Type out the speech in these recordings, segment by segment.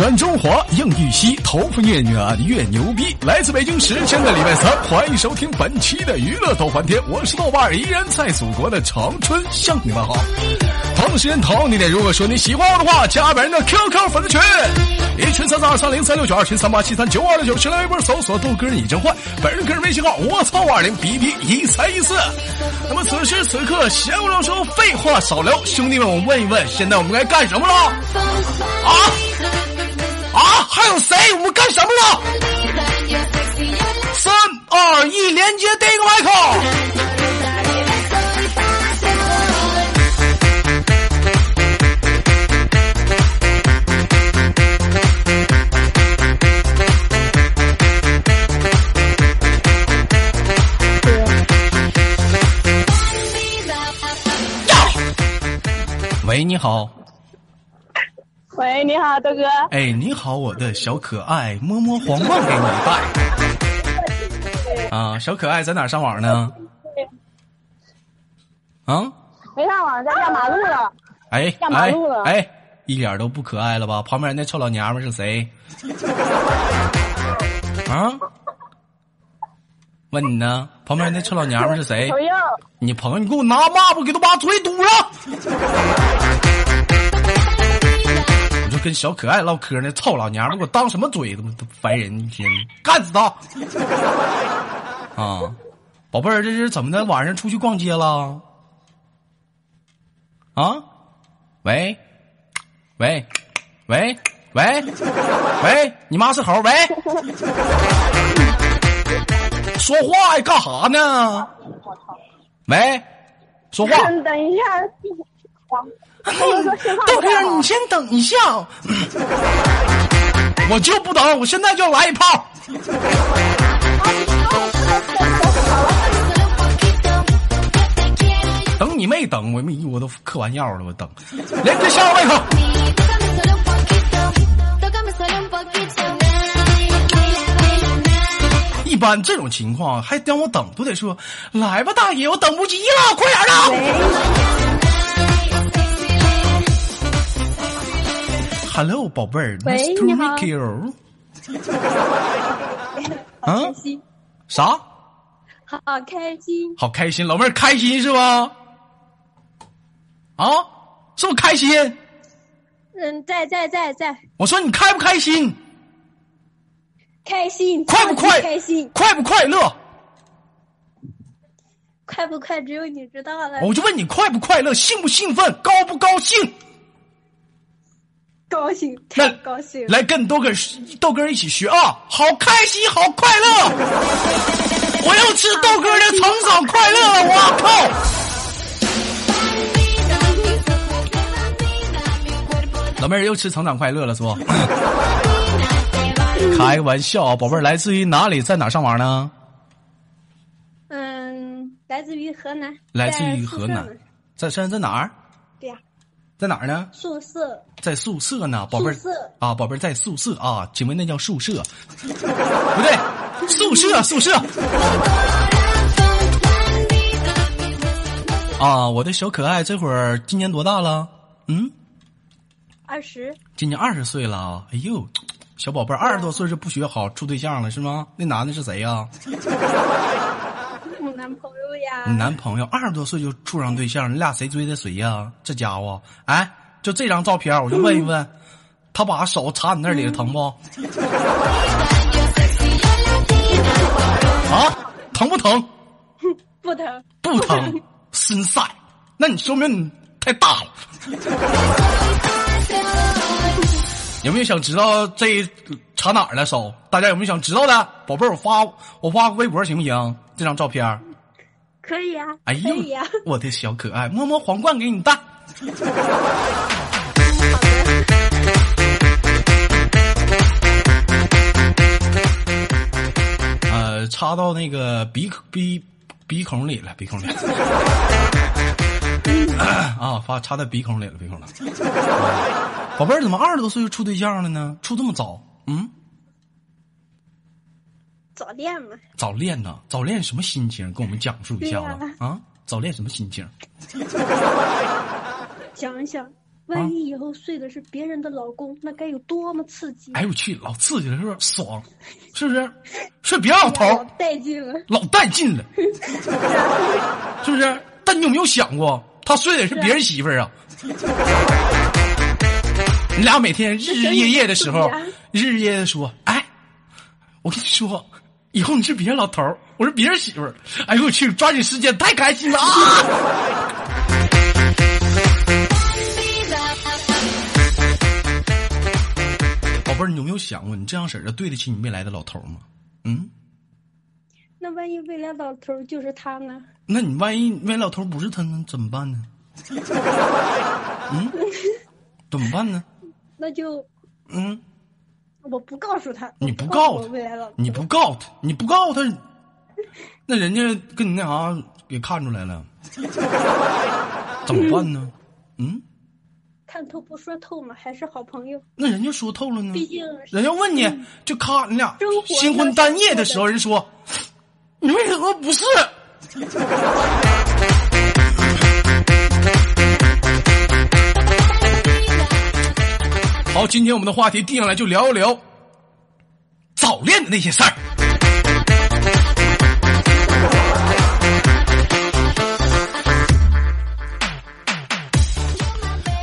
软中华，硬玉溪，头发越软越牛逼。来自北京时间的礼拜三，欢迎收听本期的娱乐逗翻天，我是豆瓣，依然在祖国的长春向你们好。同时同地点，如果说你喜欢我的话，加本人的 QQ 粉丝群，一群三三二三零三六九，二群三八七三九二六九，新浪微博搜索豆哥你真坏，本人个人微信号我操五二零 B B 一三一四。那么此时此刻，闲话少说，废话少聊，兄弟们，我问一问，现在我们该干什么了？啊？还有谁？我们干什么了？三二一，连接第一个麦克。喂，你好。喂，你好，豆哥。哎，你好，我的小可爱，摸摸皇冠给你带。啊，小可爱在哪儿上网呢？啊？没上网，在压马路了。哎压马哎路了哎，一点都不可爱了吧？旁边那臭老娘们是谁？啊？问你呢？旁边那臭老娘们是谁？朋友，你朋友，你给我拿抹布给他把嘴堵上！跟小可爱唠嗑呢，臭老娘们给我当什么嘴？他妈烦人！一天干死他！啊，宝贝儿，这是怎么的？晚上出去逛街了？啊？喂？喂？喂？喂？喂？你妈是猴？喂？说话呀，干哈呢？喂，说话。等一下。豆哥你先等一下，我就不等，我现在就来一炮。等你没等，我没我都嗑完药了，我等。连接下个麦克。一般这种情况还让我等，都得说来吧，大爷，我等不及了，快点的。Hello，宝贝儿喂，Nice to meet you。啊开心，啥？好开心。好开心，老妹儿开心是吧？啊，是不是开心？嗯，在在在在，我说你开不开心？开心，快不快？开心，快不快乐？快不快？只有你知道了。我就问你快不快乐，兴不兴奋，高不高兴？高兴，太高兴了。来跟豆哥豆哥一起学啊！好开心，好快乐！我要吃豆哥的成长快乐了！我靠！老妹儿又吃成长快乐了是不？开个玩笑啊，宝贝儿，来自于哪里？在哪儿上网呢？嗯，来自于河南，来自于河南在现，在在在哪儿？对呀，在哪儿呢？宿舍，在宿舍呢，宝贝儿啊，宝贝儿在宿舍啊，请问那叫宿舍？不对，宿舍宿舍。啊，我的小可爱，这会儿今年多大了？嗯，二十，今年二十岁了啊。哎呦，小宝贝儿，二十多岁是不学好，处对象了是吗？那男的是谁呀、我男朋友呀。你男朋友二十多岁就处上对象，你俩谁追的谁呀、这家伙，哎，就这张照片，我就问一问，他把手插你那里疼不？啊，疼不疼？不疼，不疼，心塞。那你说明你太大了。有没有想知道这插哪儿了手？大家有没有想知道的？宝贝儿，我发我发微博行不行？这张照片。可以呀，哎呦可以呀。，我的小可爱，摸摸皇冠给你戴。呃，插到那个鼻孔鼻鼻孔里了，鼻孔里了。啊，发插在鼻孔里了，鼻孔了。啊宝贝儿，怎么二十多岁就处对象了呢？处这么早？嗯，早恋嘛，早恋呢？早恋什么心情？跟我们讲述一下子对呀啊！早恋什么心情？想一想，万一以后睡的是别人的老公，那该有多么刺激！哎呦我去，老刺激了，是不是？爽，是不是？睡别老头儿带劲了，老带劲了，是不是？但你有没有想过，他睡的是别人媳妇儿啊？你俩每天日日夜夜的时候，日日夜夜说，哎，我跟你说，以后你是别人老头儿，我是别人媳妇儿。哎呦我去，抓紧时间，太开心了啊！宝贝儿，你有没有想过，你这样式儿的对得起你未来的老头儿吗？嗯，那万一未来老头儿就是他呢？那你万一未来老头不是他呢，怎么办呢？嗯，怎么办呢？那就嗯，我不告诉他，你不不告诉他你不告诉他，你不告诉他，那人家跟你那啥给看出来了，怎么办呢？嗯，看透不说透嘛，还是好朋友。那人家说透了呢，毕竟人家问你，就咔，你俩新婚单夜的时候，人说你为什么不是？好，今天我们的话题定下来，就聊一聊早恋的那些事儿。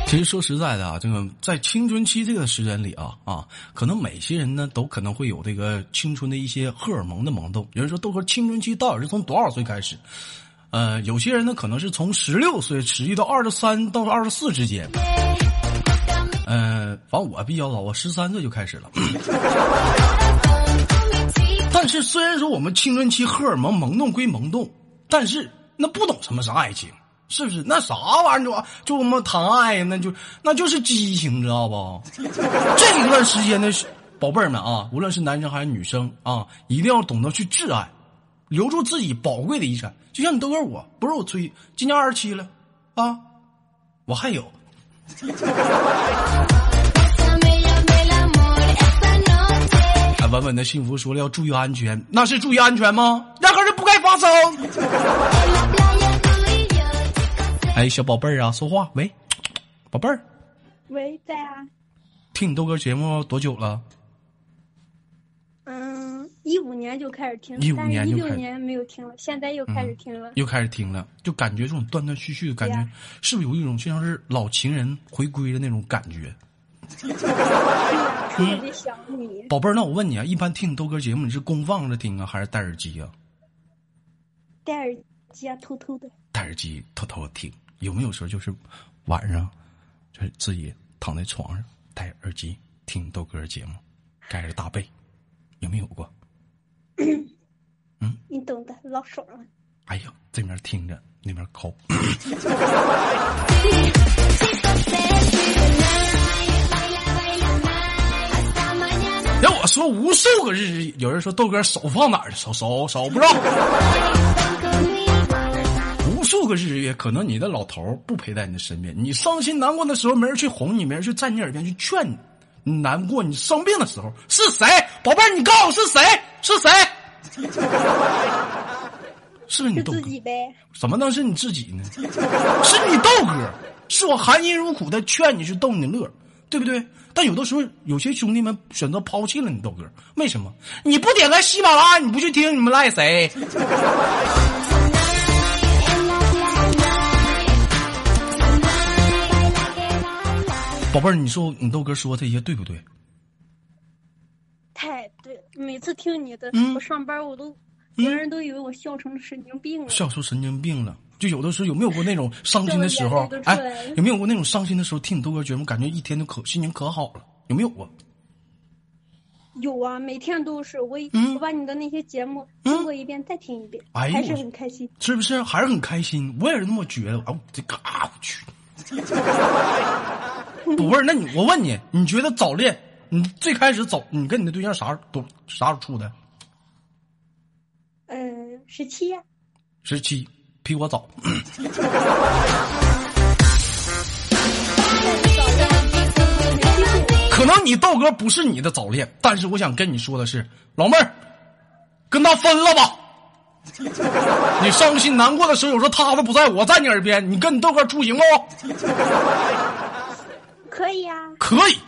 其实说实在的啊，这个在青春期这个时间里啊啊，可能每些人呢都可能会有这个青春的一些荷尔蒙的萌动。有人说豆哥青春期到底是从多少岁开始？呃，有些人呢可能是从十六岁持续到二十三到二十四之间。呃，反正我比较早，我十三岁就开始了。但是虽然说我们青春期荷尔蒙萌动归萌动，但是那不懂什么是爱情，是不是？那啥玩意儿就就我们谈爱，那就那就是激情，知道不？这一段时间的宝贝儿们啊，无论是男生还是女生啊，一定要懂得去挚爱，留住自己宝贵的遗产。就像你豆哥我，不是我吹，今年二十七了啊，我还有。哎，稳稳的幸福说了要注意安全，那是注意安全吗？压根儿就不该发生。哎，小宝贝儿啊，说话，喂，宝贝儿，喂，在啊，听你豆哥节目多久了？嗯，一五年就开始听，15但是一年就开始六年没有听了，现在又开始听了。又开始听了，就感觉这种断断续续的感觉，是不是有一种就像是老情人回归的那种感觉？特别想你。宝贝儿，那我问你啊，一般听你豆哥节目，你是公放着听啊，还是戴耳机啊？戴耳机啊，偷偷的。戴耳机偷偷的听，有没有时候就是晚上，就是自己躺在床上戴耳机听豆哥节目，盖着大被，有没有过？你懂的，老爽了。哎呀，这边听着，那边抠。要我说，无数个日子，有人说豆哥手放哪儿了？手手手不知道。无数个日月，可能你的老头儿不陪在你的身边，你伤心难过的时候，没人去哄你，没人去在你耳边去劝你。你难过，你生病的时候是谁？宝贝儿，你告诉我是谁？是谁？是不是你豆哥？自己呗。怎么能是你自己呢？是你豆哥，是我含辛茹苦的劝你去逗你乐，对不对？但有的时候，有些兄弟们选择抛弃了你豆哥，为什么？你不点开喜马拉雅，你不去听，你们赖谁？宝贝儿，你说你豆哥说这些对不对？太对了，每次听你的，嗯我上班我都，别人都以为我笑成神经病了。笑出神经病了。就有的时候有没有过那种伤心的时候哎，有没有过那种伤心的时候听你豆哥节目，感觉一天都可心情可好了？有没有过？有啊，每天都是我，嗯我把你的那些节目嗯听过一遍，再听一遍，还是很开心。是不是？还是很开心。我也是那么觉得。哎，我这嘎，我去！不是，那你我问你，你觉得早恋？你最开始早，你跟你的对象啥都啥时候处的？嗯，十七呀，十七，比我早。可能你豆哥不是你的早恋，但是我想跟你说的是，老妹儿，跟他分了吧。你伤心难过的时候，有时候他都不在，我在你耳边，你跟你豆哥处行不？可以啊，可以。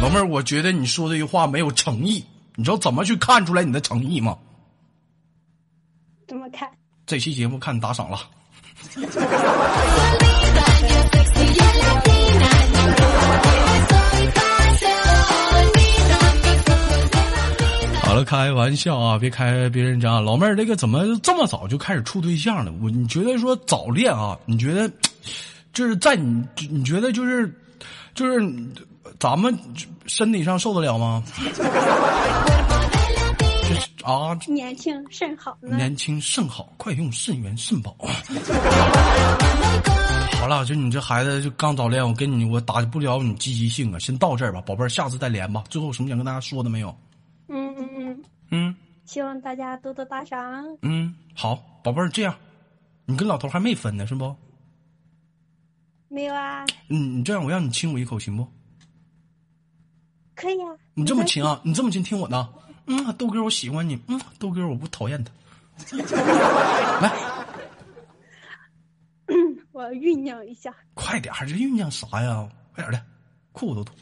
老妹儿，我觉得你说这句话没有诚意，你知道怎么去看出来你的诚意吗？怎么看？这期节目看你打赏了。好了，开玩笑啊，别开别人家。老妹儿，这个怎么这么早就开始处对象了？我你觉得说早恋啊？你觉得就是在你你觉得就是就是咱们身体上受得了吗？就是啊，年轻甚好呢。年轻甚好，快用肾源肾宝。好了，就你这孩子就刚早恋，我跟你我打不了你积极性啊，先到这儿吧，宝贝儿，下次再连吧。最后有什么想跟大家说的没有？希望大家多多打赏。嗯，好，宝贝儿，这样，你跟老头还没分呢是不？没有啊，嗯，你这样，我让你亲我一口行不？可以啊。你这么亲啊？你这么亲，听我的。嗯，豆哥，我喜欢你。嗯，豆哥，我不讨厌他。来，我酝酿一下。快点儿，这酝酿啥呀？快点儿的，裤子都脱。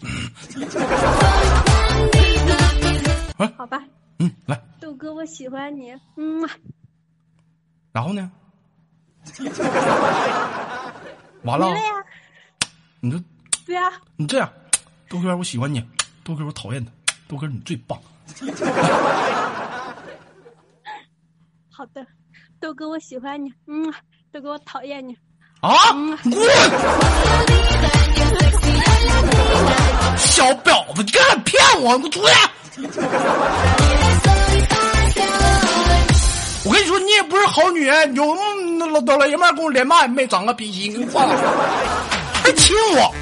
好吧，嗯，来，豆哥，我喜欢你。嗯，然后呢？完了呀。你这对啊，你这样，豆哥，我喜欢你。豆哥，我讨厌他。豆哥，你最棒。好的，豆哥，我喜欢你。嗯，豆哥，我讨厌你。啊！滚！小婊子，你敢骗我？你给我出去！你说，你也不是好女人，有那老老老爷们跟我连麦，没长个逼心，给我挂了，还亲我。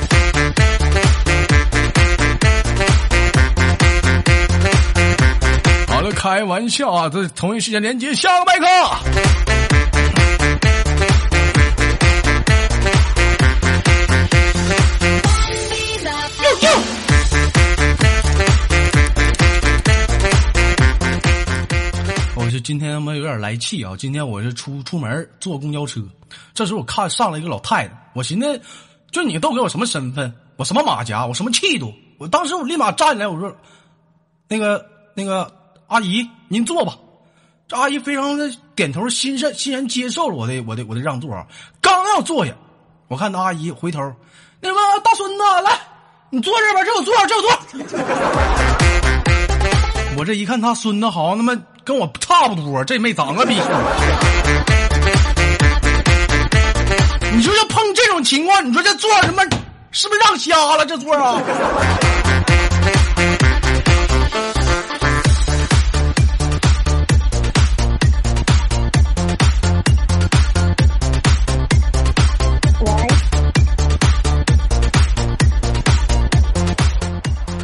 好了，开玩笑啊！这同一时间连接下个麦克。今天他妈有点来气啊！今天我是出出门坐公交车，这时候我看上来一个老太太，我寻思，就你都给我什么身份？我什么马甲？我什么气度？我当时我立马站起来，我说：“那个那个阿姨，您坐吧。”这阿姨非常的点头，欣然欣然接受了我的我的我的让座啊。刚要坐下，我看那阿姨回头，那什么大孙子来，你坐这儿吧，这有座，这有座。我这一看他孙子好像他妈跟我差不多，这没长个逼。你说要碰这种情况，你说这座儿他妈是不是让瞎了？这座啊！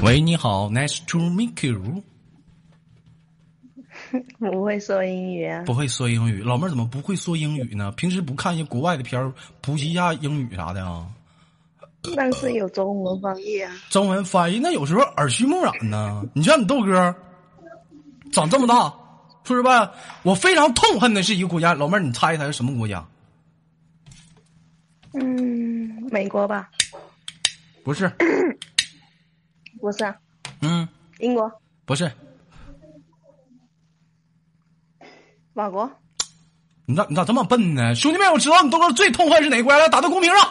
喂，你好，Nice to meet you。不会说英语啊？不会说英语，老妹儿怎么不会说英语呢？平时不看一些国外的片儿，普及一下英语啥的啊？但是有中文翻译啊。中文翻译那有时候耳濡目染呢。你像你豆哥，长这么大，说实话，我非常痛恨的是一个国家。老妹儿，你猜一猜是什么国家？嗯，美国吧？不是，不是啊，嗯，英国、不是。法国。你咋你咋这么笨呢？兄弟们，我知道你豆哥最痛恨是哪国家了，打到公屏上。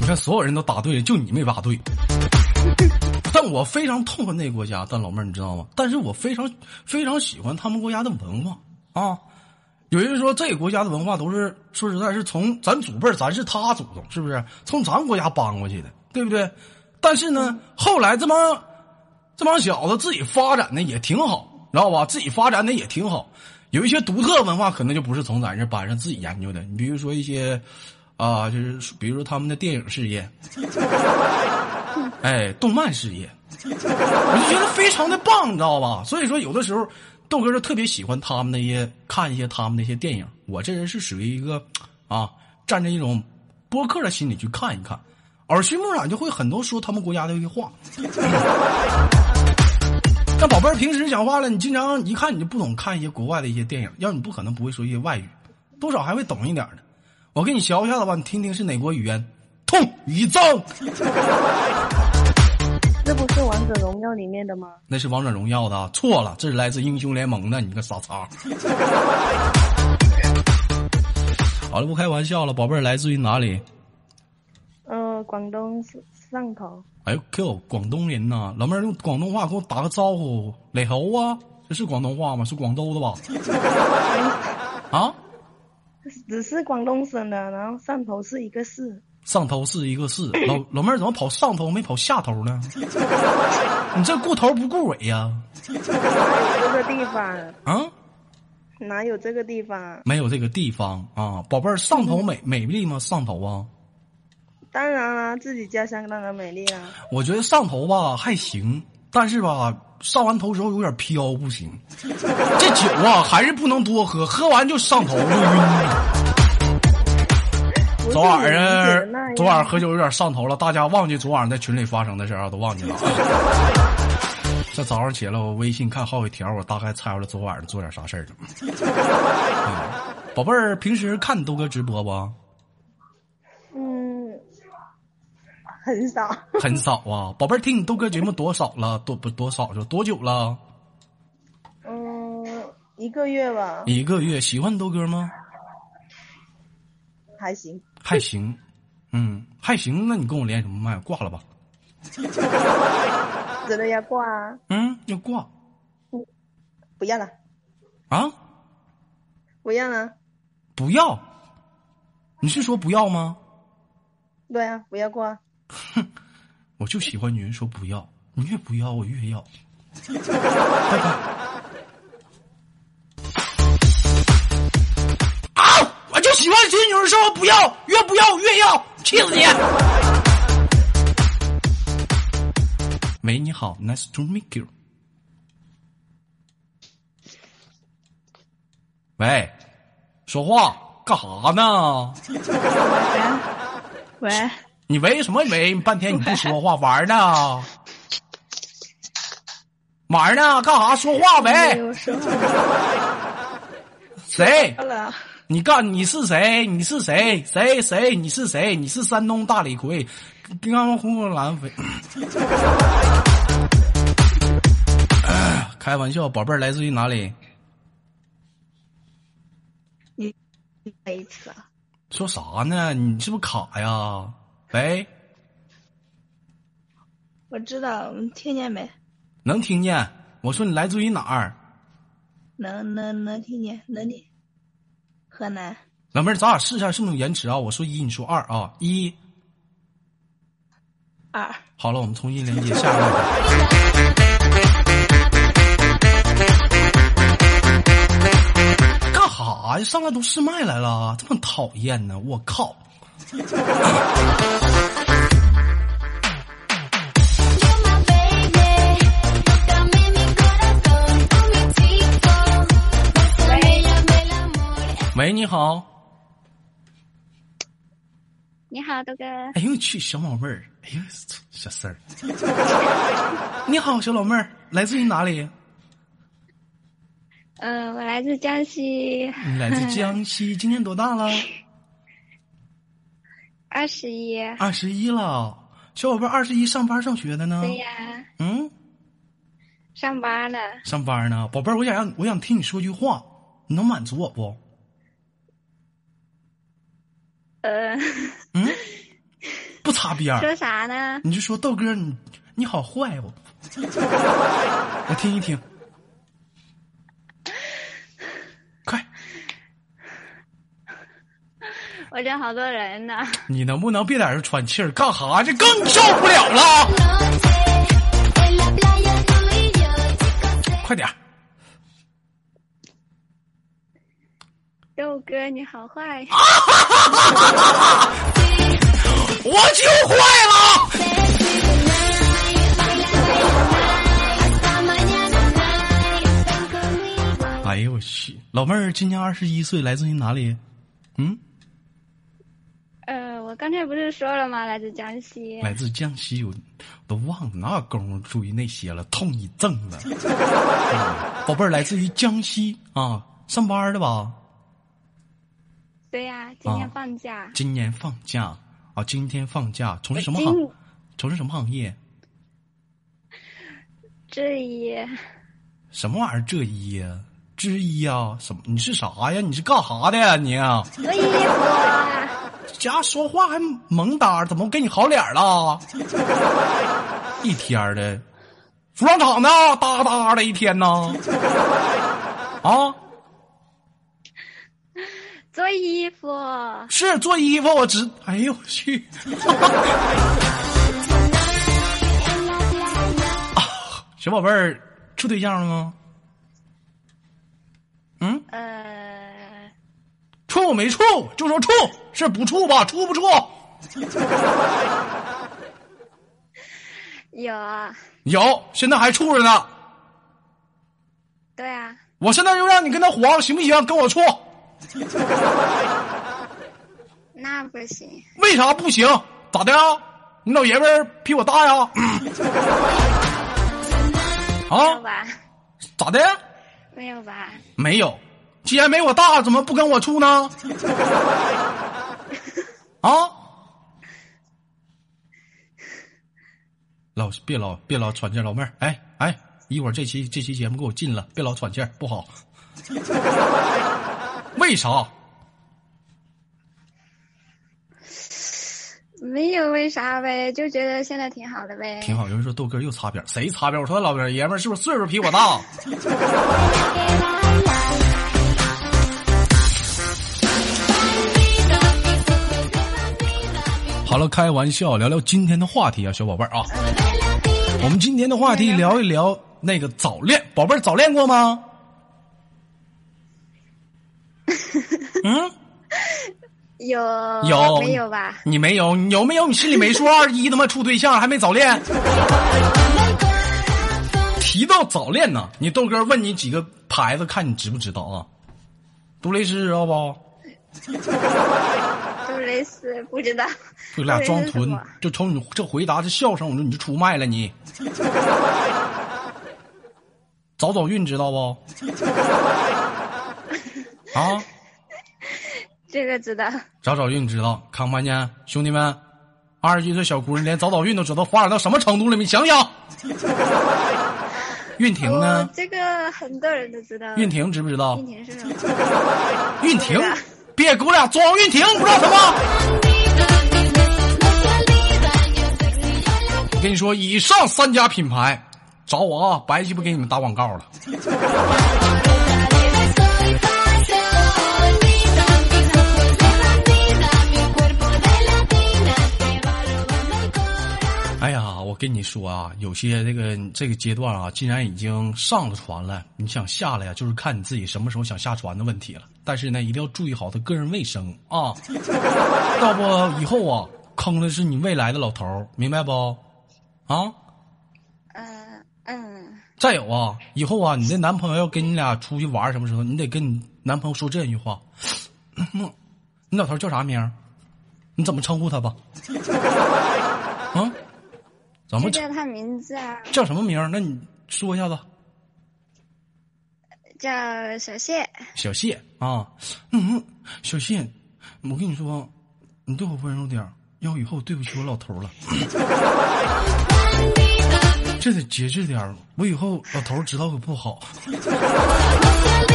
你看，所有人都答对了，就你没答对。但我非常痛恨那个国家，但老妹儿你知道吗？但是我非常非常喜欢他们国家的文化啊。有人说这个国家的文化都是说实在是从咱祖辈儿，咱是他祖宗，是不是？从咱国家搬过去的，对不对？但是呢，后来这帮这帮小子自己发展的也挺好，知道吧？自己发展的也挺好。有一些独特文化可能就不是从咱这班上自己研究的。你比如说一些啊，就是比如说他们的电影事业，哎，动漫事业，我就觉得非常的棒，你知道吧？所以说，有的时候豆哥就特别喜欢他们那些看一些他们那些电影。我这人是属于一个啊，站着一种播客的心理去看一看，耳濡目染就会很多说他们国家的一些话。那宝贝儿平时讲话了，你经常一看你就不懂看一些国外的一些电影，要你不可能不会说一些外语，多少还会懂一点的。我给你学一下子吧，你听听是哪国语言？痛与憎，这 不是王者荣耀里面的吗？那是王者荣耀的啊，错了，这是来自英雄联盟的，你个傻叉。好了，不开玩笑了，宝贝儿来自于哪里？呃，广东汕头。哎呦，广东人呐！老妹儿用广东话给我打个招呼，你好啊！这是广东话吗？是广州的吧？啊？只是广东省的，然后汕头是一个市。汕头是一个市，老老妹儿怎么跑上头没跑下头呢？你这顾头不顾尾呀？哪有这个地方？啊？哪有这个地方？没有这个地方啊，宝贝儿，上头美美丽吗？上头啊？当然啦，自己家乡当然美丽啊。我觉得上头吧还行，但是吧上完头之后有点飘，不行。这酒啊还是不能多喝，喝完就上头就晕了。昨晚上，昨晚上喝酒有点上头了，大家忘记昨晚上在群里发生的事儿啊，都忘记了。这早上起来，我微信看好几条，我大概猜出来昨晚上做点啥事儿了。宝贝儿，平时看你豆哥直播不？嗯，很少。很少啊，宝贝儿，听你豆哥节目多少了？多不多少？就多久了？嗯，一个月吧。一个月，喜欢豆哥吗？还行。还行，嗯，还行。那你跟我连什么麦？挂了吧。真的要挂啊？嗯，要挂。不要了。啊？不要了。不要？你是说不要吗？对啊，不要挂。哼，我就喜欢女人说不要，你越不要我越要。啊！我就喜欢听女人说不要，越不要越要，气死你！喂，你好，Nice to meet you。喂，说话干啥呢？喂，你喂什么喂？半天你不说话玩呢？玩呢？干啥？说话呗？谁？你干？你是谁？你是谁？谁谁？你是谁？你是山东大李逵？刚刚红红蓝飞。开玩笑，宝贝儿来自于哪里？你再一次啊？说啥呢？你是不是卡呀？喂，我知道，听见没？能听见。我说你来自于哪儿？能能能听见，能听。河南。老妹儿，咱俩试一下是不是有延迟啊？我说一，你说二啊，一。二。好了，我们重新连接下一个。干哈呀？上来都试麦来了，这么讨厌呢！我靠！喂，你好。你好，豆哥。哎呦我去，小宝妹儿！哎呦，小四儿。你好，小老妹儿，来自于哪里？嗯，我来自江西。你来自江西，今年多大了？二十一。二十一了，小宝贝儿，二十一上班上学的呢？对呀。嗯。上班呢。上班呢，宝贝儿，我想让我想听你说句话，你能满足我不？呃。嗯。不擦边儿说啥呢？你就说豆哥，你你好坏哦？我听一听。我这好多人呢。你能不能别在这喘气儿？干哈？这更受不了了！快点！豆哥，你好坏！我就坏了！哎呦我去！老妹儿今年二十一岁，来自于哪里？嗯？呃，我我刚才不是说了吗？来自江西。来自江西，我都忘了哪有功夫注意那些了，痛一阵了。宝贝儿，来自于江西啊，上班的吧？对呀，今天放假。今年放假啊，今天放假，从事什么行？从事什么行业？制衣。什么玩意儿？制衣呀？制衣呀？什么？你是啥呀？你是干啥的呀？你？做衣服。家说话还萌哒，怎么给你好脸了？一天的，服装厂的，哒哒的一天呢？啊？做衣服是做衣服，我知。哎呦我去！啊，小宝贝儿处对象了吗？嗯？呃，处没处就说处，是不处吧？处不处？有啊有，现在还处着呢。对啊。我现在就让你跟他黄，行不行？跟我处。那不行。为啥不行？咋的呀？你老爷们儿比我大呀？啊？咋的？没有吧？没有。既然没我大，怎么不跟我处呢？啊？老别老别老喘气，老妹儿，哎哎，一会儿这期这期节目给我禁了，别老喘气，不好。为啥？没有为啥呗，就觉得现在挺好的呗。挺好，有人说豆哥又擦边，谁擦边？我说老爷们儿是不是岁数比我大？好了，开玩笑，聊聊今天的话题啊，小宝贝儿啊，我们今天的话题聊一聊那个早恋，宝贝儿早恋过吗？嗯，有有没有吧？你没有，有没有？你心里没数？二一他妈处对象还没早恋？提到早恋呢，你豆哥问你几个牌子，看你知不知道啊？杜蕾斯知道不？杜蕾斯不知道。就俩装纯，就瞅你这回答这笑声，我说你就出卖了你。早早孕知道不？啊，这个知道。早早孕知道，看没看见兄弟们？二十一岁小姑娘连早早孕都知道，发展到什么程度了？你想想。孕婷呢？这个很多人都知道。孕婷知不知道？孕婷是什么？孕婷，别给我俩装运婷，不知道什么？我跟你说，以上三家品牌找我啊，白鸡巴给你们打广告了。我跟你说啊，有些这个这个阶段啊，既然已经上了船了，你想下来呀，就是看你自己什么时候想下船的问题了。但是呢，一定要注意好他个人卫生啊，要不以后啊，坑的是你未来的老头，明白不？啊？嗯嗯。再有啊，以后啊，你的男朋友要跟你俩出去玩什么时候，你得跟你男朋友说这句话：你老头叫啥名？你怎么称呼他吧？啊？怎么叫他名字啊？叫什么名？那你说一下子。叫小谢。小谢啊，嗯，小谢，我跟你说，你对我温柔点要以后对不起我老头了。这得节制点我以后老头知道可不好。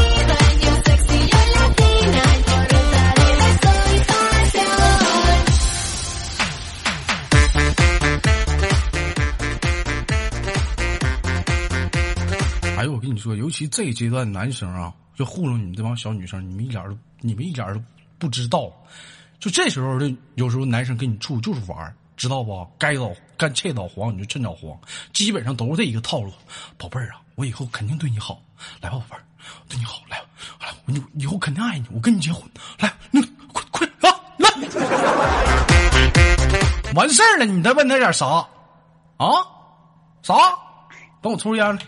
哎，我跟你说，尤其这一阶段男生啊，就糊弄你们这帮小女生，你们一点都你们一点都不知道。就这时候的，有时候男生跟你处就是玩，知道不？该导干趁早黄你就趁早黄，基本上都是这一个套路。宝贝儿啊，我以后肯定对你好，来吧，宝贝儿，对你好，来吧，来，我以以后肯定爱你，我跟你结婚，来，那快快啊，来，完事儿了，你再问他点啥？啊？啥？等我抽烟。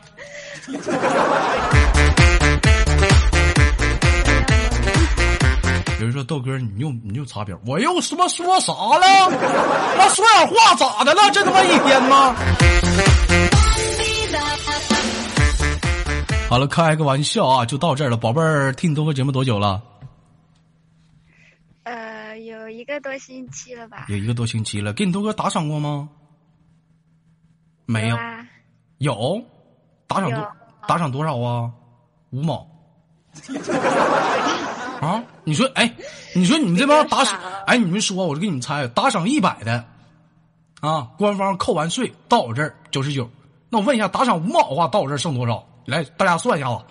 有人说豆哥，你又你又擦边，我又他妈说啥了？那说点话咋的了？这他妈一天吗？好了，开个玩笑啊，就到这儿了，宝贝儿，听你豆哥节目多久了？呃，有一个多星期了吧？有一个多星期了，给你豆哥打赏过吗？没有，啊，有，打赏多打赏多少啊？五毛。啊，你说，哎，你说你们这帮打赏哎，你们说，我就给你们猜，打赏一百的，啊，官方扣完税到我这儿九十九。那我问一下，打赏五毛的话，到我这儿剩多少？来，大家算一下子。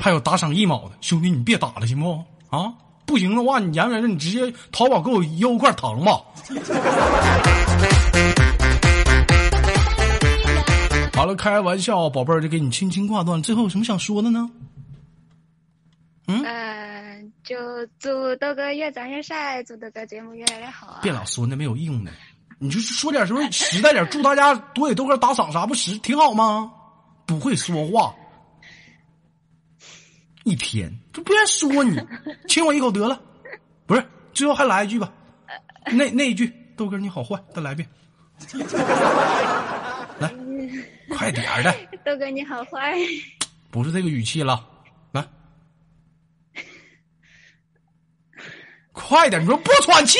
还有打赏一毛的，兄弟你别打了行不？啊，不行的话，你言为你直接淘宝给我邮块糖吧。好了，开玩笑，宝贝儿就给你轻轻挂断。最后有什么想说的呢？呃，就祝豆哥越长越帅，祝豆哥节目越来越好啊！别老说那没有用的，你就说点什么实在点，祝大家多给豆哥打赏啥不实挺好吗？不会说话，一天就不愿说你，亲我一口得了。不是，最后还来一句吧，那那一句豆哥你好坏，再来一遍。来，快点儿的，豆哥你好坏，不是这个语气了，来，快点！你说不喘气，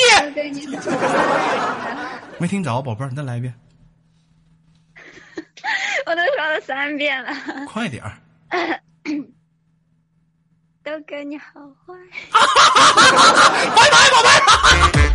没听着，宝贝儿，你再来一遍，我都说了三遍了。快点儿。豆哥你好坏，拜拜，宝贝儿。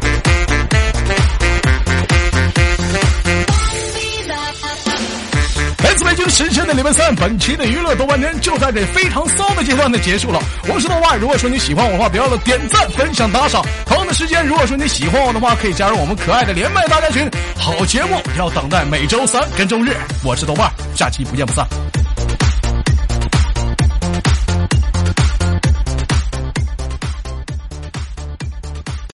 来自北京时间的礼拜三，本期的娱乐豆瓣。天就在这非常骚的阶段的结束了。我是豆瓣，如果说你喜欢我的话，别忘了点赞、分享、打赏。同样的时间，如果说你喜欢我的话，可以加入我们可爱的连麦大家群。好节目要等待每周三跟周日。我是豆瓣，下期不见不散。